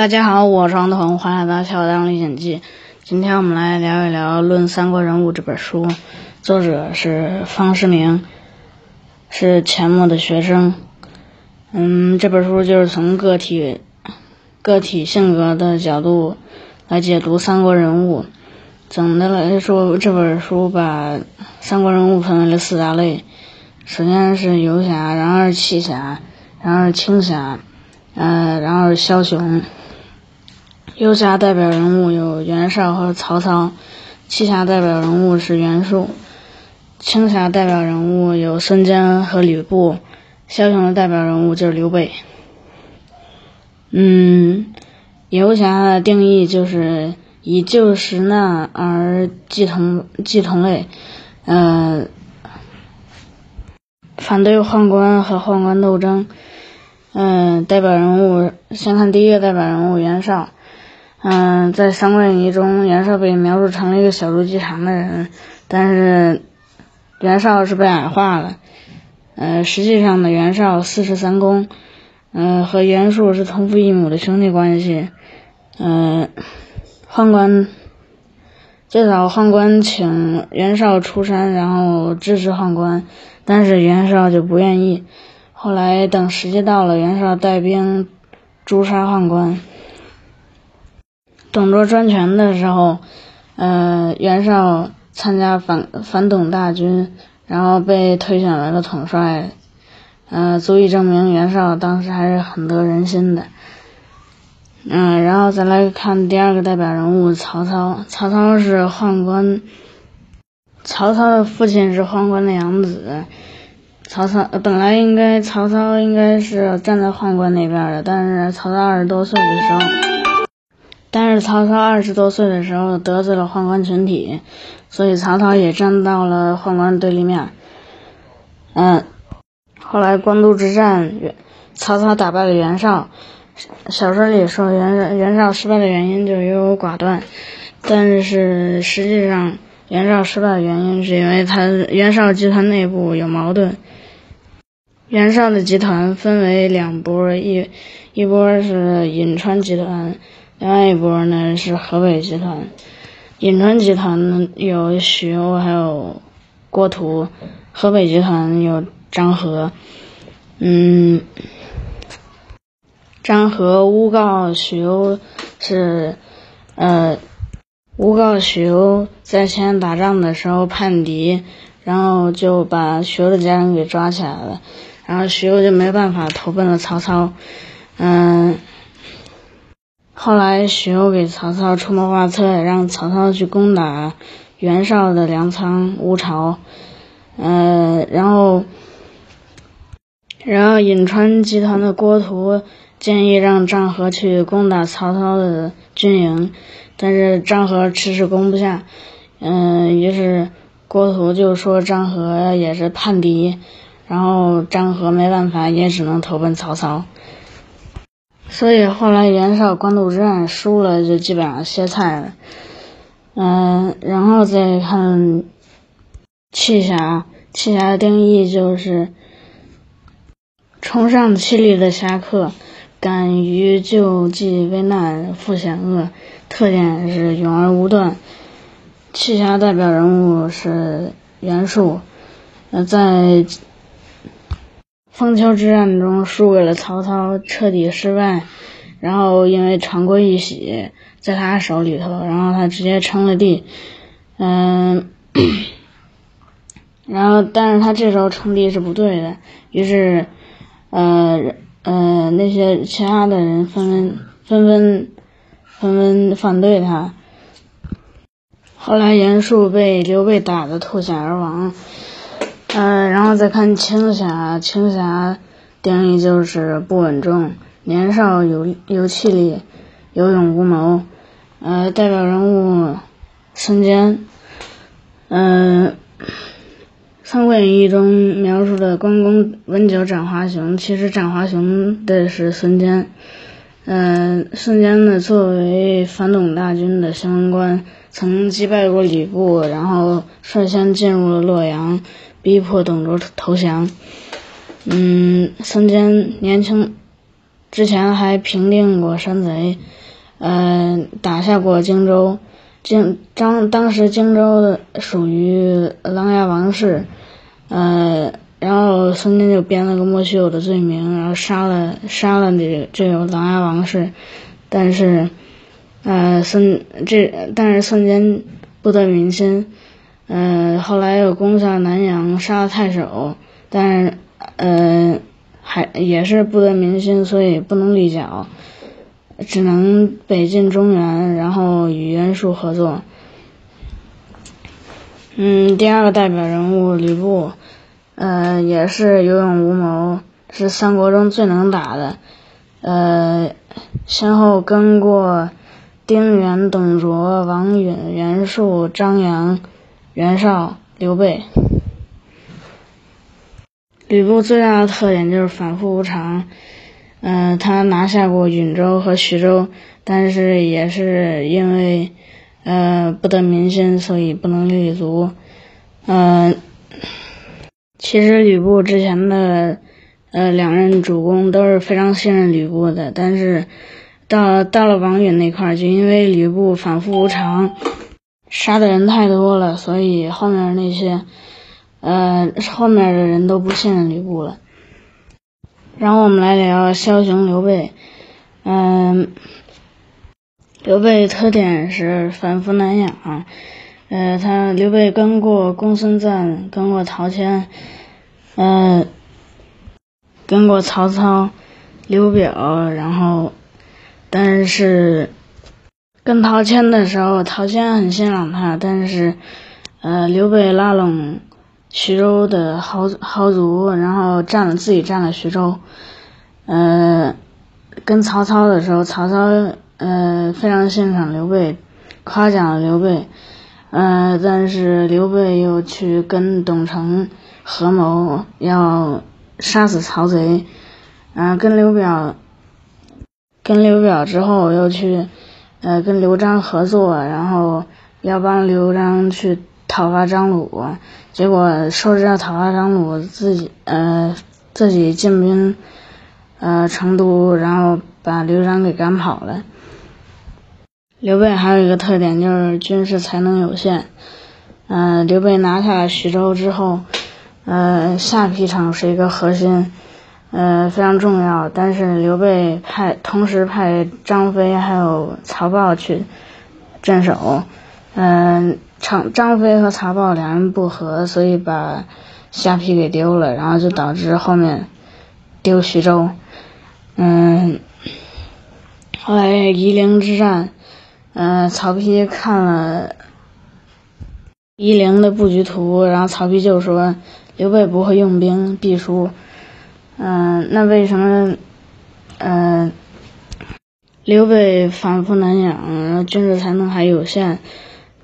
大家好，我是王德宏，欢迎来到《小当历险记》。今天我们来聊一聊《论三国人物》这本书，作者是方世明，是钱穆的学生。嗯，这本书就是从个体个体性格的角度来解读三国人物。总的来说，这本书把三国人物分为了四大类：首先是游侠，然后是奇侠，然后是轻侠，呃，然后是枭雄。游侠代表人物有袁绍和曹操，七侠代表人物是袁术，青侠代表人物有孙坚和吕布，枭雄的代表人物就是刘备。嗯，游侠的定义就是以救时难而济同济同类，呃，反对宦官和宦官斗争。嗯，代表人物先看第一个代表人物袁绍。嗯，在《三国演义》中，袁绍被描述成了一个小肚鸡肠的人，但是袁绍是被矮化了。呃，实际上呢，袁绍四世三公，嗯，和袁术是同父异母的兄弟关系。嗯，宦官最早宦官请袁绍出山，然后支持宦官，但是袁绍就不愿意。后来等时机到了，袁绍带兵诛杀宦官。董卓专权的时候，呃，袁绍参加反反董大军，然后被推选为了统帅，呃，足以证明袁绍当时还是很得人心的。嗯，然后再来看第二个代表人物曹操。曹操是宦官，曹操的父亲是宦官的养子。曹操本来应该曹操应该是站在宦官那边的，但是曹操二十多岁的时候。但是曹操二十多岁的时候得罪了宦官群体，所以曹操也站到了宦官对立面。嗯，后来官渡之战，曹操打败了袁绍。小说里说袁袁绍失败的原因就是优柔寡断，但是实际上袁绍失败的原因是因为他袁绍集团内部有矛盾。袁绍的集团分为两波，一一波是颍川集团。另外一波呢是河北集团，颍川集团有许攸还有郭图，河北集团有张合。嗯，张合诬告许攸是，呃，诬告许攸在前打仗的时候叛敌，然后就把许攸的家人给抓起来了，然后许攸就没办法投奔了曹操。嗯。后来，许攸给曹操出谋划策，让曹操去攻打袁绍的粮仓乌巢。呃，然后，然后颍川集团的郭图建议让张合去攻打曹操的军营，但是张合迟迟攻不下。嗯，于是郭图就说张合也是叛敌，然后张合没办法，也只能投奔曹操。所以后来袁绍官渡之战输了，就基本上歇菜了。嗯，然后再看气侠，气侠的定义就是崇尚气力的侠客，敢于救济危难、赴险恶，特点是勇而无断。气侠代表人物是袁术，呃，在。枫丘之战中输给了曹操，彻底失败。然后因为长归玉玺在他手里头，然后他直接称了帝。嗯，然后但是他这时候称帝是不对的，于是，呃呃那些其他的人纷纷纷纷纷纷反对他。后来袁术被刘备打得吐血而亡。嗯，然后再看青霞，青霞定义就是不稳重，年少有有气力，有勇无谋。呃，代表人物孙坚。嗯，《三国演义》中描述的关公温酒斩华雄，其实斩华雄的是孙坚。嗯，孙坚呢，作为反董大军的新闻官，曾击败过吕布，然后率先进入了洛阳。逼迫董卓投降。嗯，孙坚年轻，之前还平定过山贼，呃，打下过荆州。荆当当时荆州属于琅琊王氏，呃，然后孙坚就编了个莫须有的罪名，然后杀了杀了这这个琅琊王氏，但是，呃，孙这但是孙坚不得民心，呃，后来又攻下南阳，杀了太守，但是，呃，还也是不得民心，所以不能立脚。只能北进中原，然后与袁术合作。嗯，第二个代表人物吕布，呃，也是有勇无谋，是三国中最能打的。呃，先后跟过丁原、董卓、王允、袁术、张扬、袁绍、刘备。吕布最大的特点就是反复无常。嗯，他拿下过允州和徐州，但是也是因为呃不得民心，所以不能立足。嗯，其实吕布之前的呃两任主公都是非常信任吕布的，但是到到了王允那块儿，就因为吕布反复无常，杀的人太多了，所以后面那些呃后面的人都不信任吕布了。然后我们来聊枭雄刘备，嗯，刘备特点是反复难养，呃，他刘备跟过公孙瓒，跟过陶谦，嗯，跟过曹操、刘表，然后，但是跟陶谦的时候，陶谦很欣赏他，但是，呃，刘备拉拢。徐州的豪豪族，然后占了自己占了徐州，呃，跟曹操的时候，曹操呃非常欣赏刘备，夸奖刘备，呃，但是刘备又去跟董承合谋要杀死曹贼，嗯，跟刘表跟刘表之后又去呃跟刘璋合作，然后要帮刘璋去。讨伐张鲁，结果说是要讨伐张鲁，自己呃自己进兵呃成都，然后把刘璋给赶跑了。刘备还有一个特点就是军事才能有限，嗯，刘备拿下徐州之后，呃下邳城是一个核心，呃非常重要，但是刘备派同时派张飞还有曹豹去镇守，嗯。张张飞和曹豹两人不和，所以把下邳给丢了，然后就导致后面丢徐州。嗯，后来夷陵之战，嗯，曹丕看了夷陵的布局图，然后曹丕就说刘备不会用兵，必输。嗯，那为什么嗯刘备反复难养，然后军事才能还有限？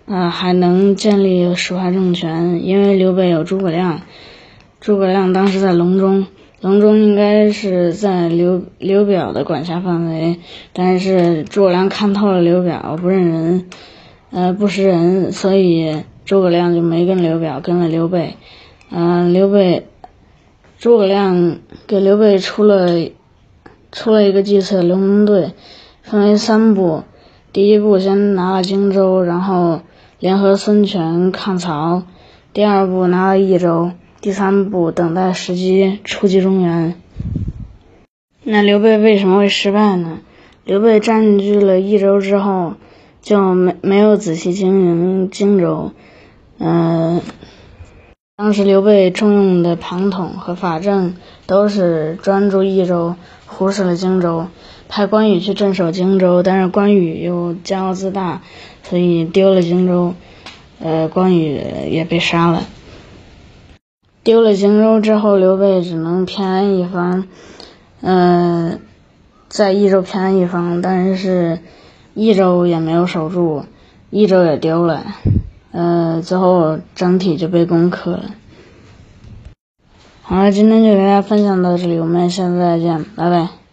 啊，还能建立实怀政权，因为刘备有诸葛亮。诸葛亮当时在隆中，隆中应该是在刘刘表的管辖范围，但是诸葛亮看透了刘表不认人，呃，不识人，所以诸葛亮就没跟刘表，跟了刘备。嗯，刘备，诸葛亮给刘备出了出了一个计策，刘蒙队，分为三步，第一步先拿了荆州，然后。联合孙权抗曹，第二步拿了益州，第三步等待时机出击中原。那刘备为什么会失败呢？刘备占据了益州之后，就没没有仔细经营荆州。嗯，当时刘备重用的庞统和法正都是专注益州，忽视了荆州。派关羽去镇守荆州，但是关羽又骄傲自大，所以丢了荆州。呃，关羽也被杀了。丢了荆州之后，刘备只能偏安一方。嗯，在益州偏安一方，但是益州也没有守住，益州也丢了。呃，最后整体就被攻克了。好了，今天就给大家分享到这里，我们下次再见，拜拜。